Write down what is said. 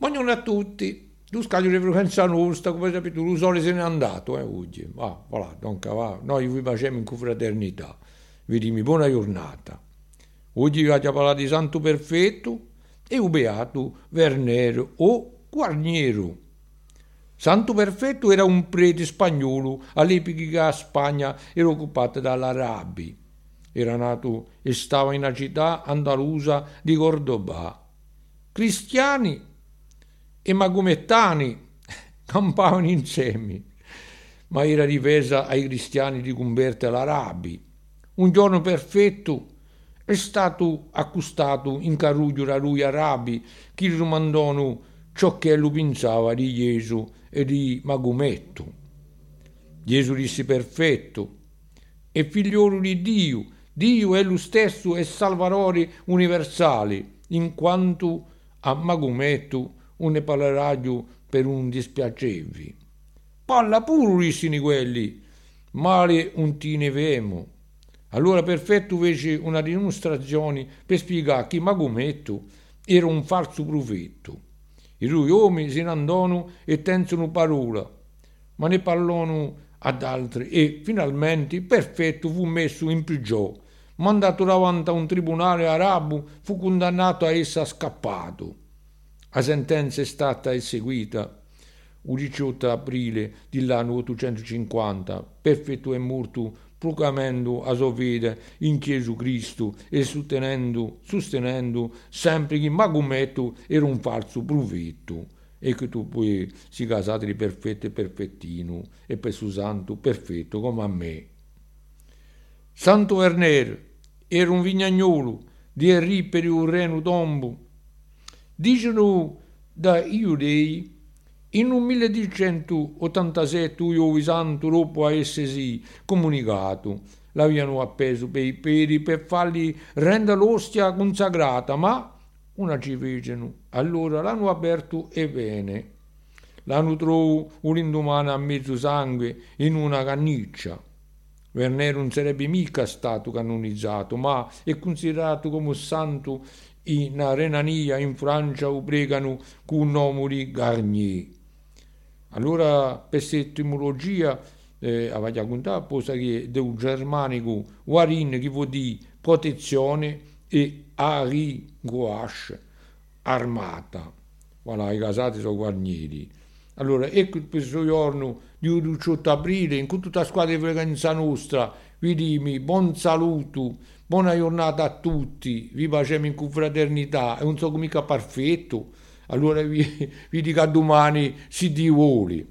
Buongiorno a tutti. Tu scagli di frequenza nostra, come sapete, lo sole se n'è andato, eh, oggi. Va, voilà, dunque va. Noi vi facciamo in confraternità. Vi dimi buona giornata. Oggi vi voglio parlare di Santo Perfetto e un beato Vernero o Guarniero. Santo Perfetto era un prete spagnolo all'epoca Spagna era occupata dall'Arabi. Era nato e stava in una città andalusa di Cordoba. Cristiani e magomettani campavano insieme, ma era difesa ai cristiani di converte all'arabi. Un giorno perfetto è stato accustato in carruggio da lui arabi che gli domandano ciò che lui pensava di Gesù e di Magometto. Gesù disse perfetto, è figliolo di Dio, Dio è lo stesso e Salvatore universale, in quanto a Magometto un ne parlerà giù per un dispiacevi. Parla pure, dissero quelli, male un ti ne vemo. Allora Perfetto fece una dimostrazione per spiegare che Magometto era un falso profetto. I due uomini se ne andano e tensero parola, ma ne parlano ad altri e finalmente Perfetto fu messo in prigione, mandato davanti a un tribunale arabo, fu condannato a essere scappato. La sentenza è stata eseguita il 18 aprile dell'anno 850, perfetto e morto, proclamando a sua fede in Gesù Cristo e sostenendo, sostenendo sempre che Magometto era un falso profetto e che tu poi si casate di perfetto e perfettino e per suo santo perfetto come a me. Santo Werner era un vignagnolo di Erri per il reno tombo Dicono da Iudei in un 1287 Io Santo dopo essersi comunicato l'avevano appeso per i piedi per fargli rendere l'ostia consacrata, ma una ci fecero. Allora l'hanno aperto e bene. L'hanno trovato un'indomana a mezzo sangue in una canniccia. Werner non sarebbe mica stato canonizzato, ma è considerato come santo in Renania, in Francia, o pregano con di Garnier. Allora, per etimologia, eh, avete contato, posa che un germanico warin che vuol dire protezione e ari gouache, armata. Voilà, i casati sono guarnieri. Allora, ecco questo giorno di 18 aprile, in tutta la squadra di frequenza nostra, vi dimi buon saluto, buona giornata a tutti, vi facciamo in confraternità, e non so mica perfetto, allora vi, vi dico a domani, si Dio vuole.